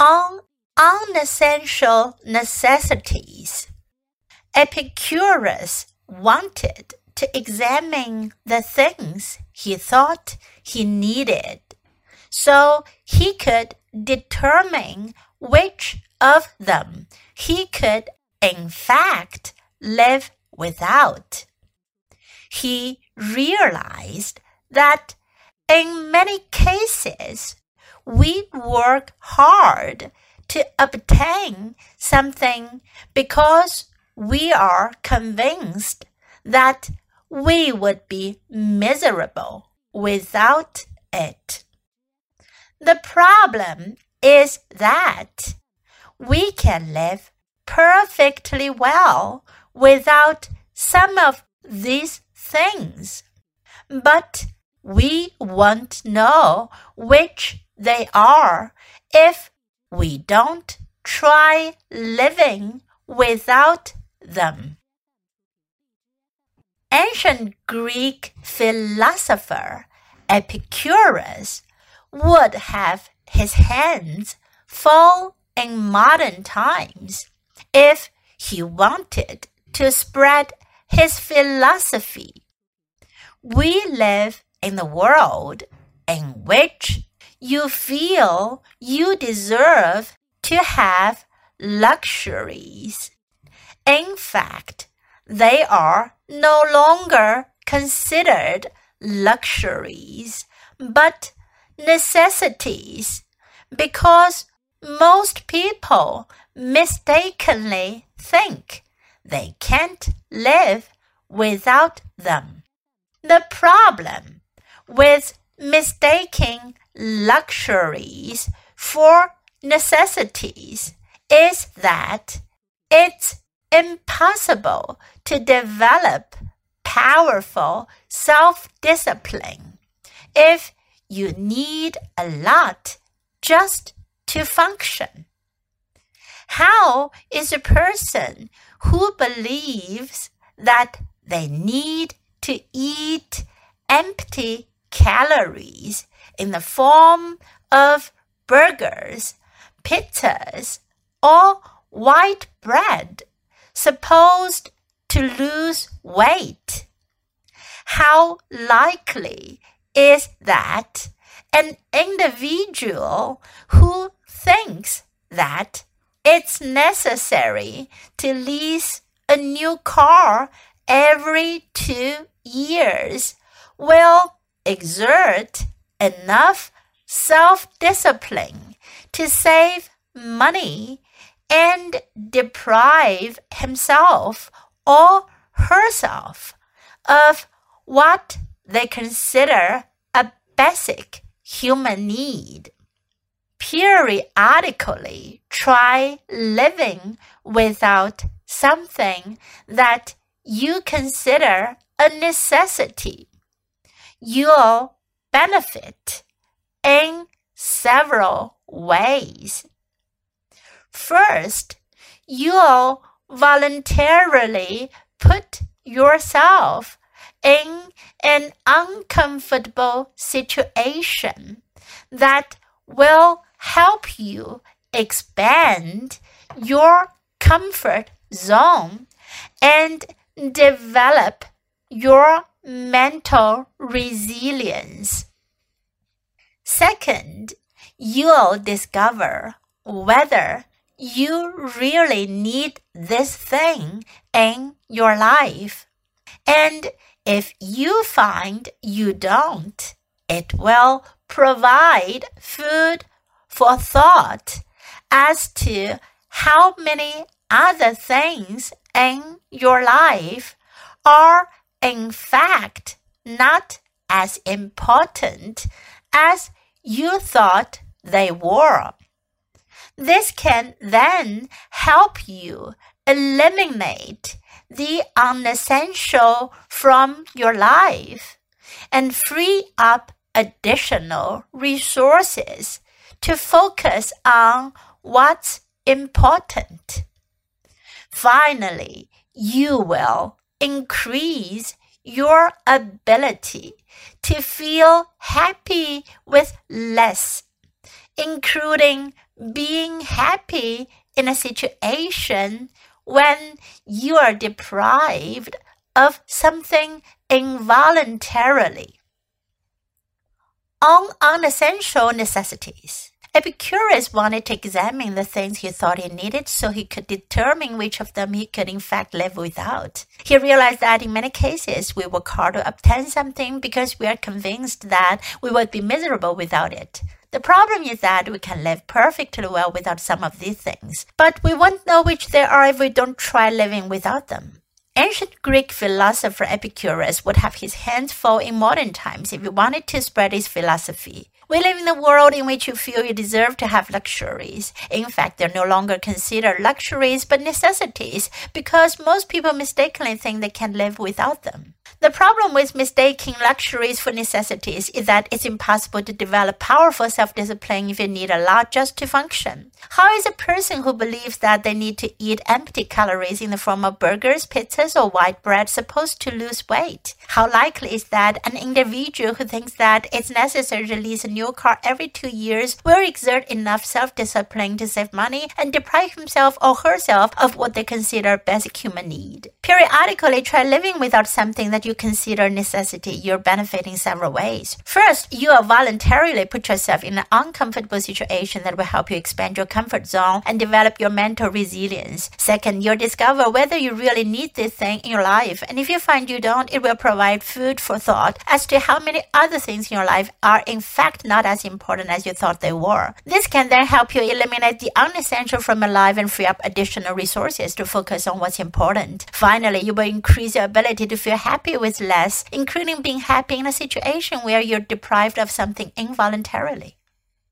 on unessential necessities. Epicurus wanted to examine the things he thought he needed so he could determine which of them he could in fact live without. He realized that in many cases we work hard to obtain something because we are convinced that we would be miserable without it. The problem is that we can live perfectly well without some of these things, but we won't know which they are if we don't try living without them. Ancient Greek philosopher Epicurus would have his hands full in modern times if he wanted to spread his philosophy. We live in a world in which you feel you deserve to have luxuries. In fact, they are no longer considered luxuries, but necessities, because most people mistakenly think they can't live without them. The problem with mistaking luxuries for necessities is that it's impossible to develop powerful self discipline if you need a lot just to function. How is a person who believes that they need to eat empty calories in the form of burgers, pizzas, or white bread supposed to lose weight? How likely is that an individual who thinks that it's necessary to lease a new car every two years will exert enough self discipline to save money and deprive himself or herself of what they consider a basic human need. Periodically try living without something that you consider a necessity. You'll benefit in several ways. First, you'll voluntarily put yourself in an uncomfortable situation that will help you expand your comfort zone and develop your mental resilience. Second, you'll discover whether you really need this thing in your life. And if you find you don't, it will provide food for thought as to how many other things in your life are in fact not as important as you thought they were. This can then help you eliminate the unessential from your life and free up additional resources to focus on what's important. Finally, you will increase your ability to feel happy with less, including being happy in a situation when you are deprived of something involuntarily. On unessential necessities. Epicurus wanted to examine the things he thought he needed so he could determine which of them he could in fact live without. He realized that in many cases we work hard to obtain something because we are convinced that we would be miserable without it. The problem is that we can live perfectly well without some of these things, but we won't know which they are if we don't try living without them. Ancient Greek philosopher Epicurus would have his hands full in modern times if he wanted to spread his philosophy. We live in a world in which you feel you deserve to have luxuries. In fact, they're no longer considered luxuries but necessities because most people mistakenly think they can live without them. The problem with mistaking luxuries for necessities is that it's impossible to develop powerful self discipline if you need a lot just to function. How is a person who believes that they need to eat empty calories in the form of burgers, pizzas, or white bread supposed to lose weight? How likely is that an individual who thinks that it's necessary to lease a new car every two years will exert enough self discipline to save money and deprive himself or herself of what they consider basic human need? Periodically try living without something that you consider necessity. You're benefiting several ways. First, you will voluntarily put yourself in an uncomfortable situation that will help you expand your comfort zone and develop your mental resilience. Second, you'll discover whether you really need this thing in your life. And if you find you don't, it will provide food for thought as to how many other things in your life are in fact not as important as you thought they were. This can then help you eliminate the unessential from your life and free up additional resources to focus on what's important. Finally, you will increase your ability to feel happy with less, including being happy in a situation where you're deprived of something involuntarily.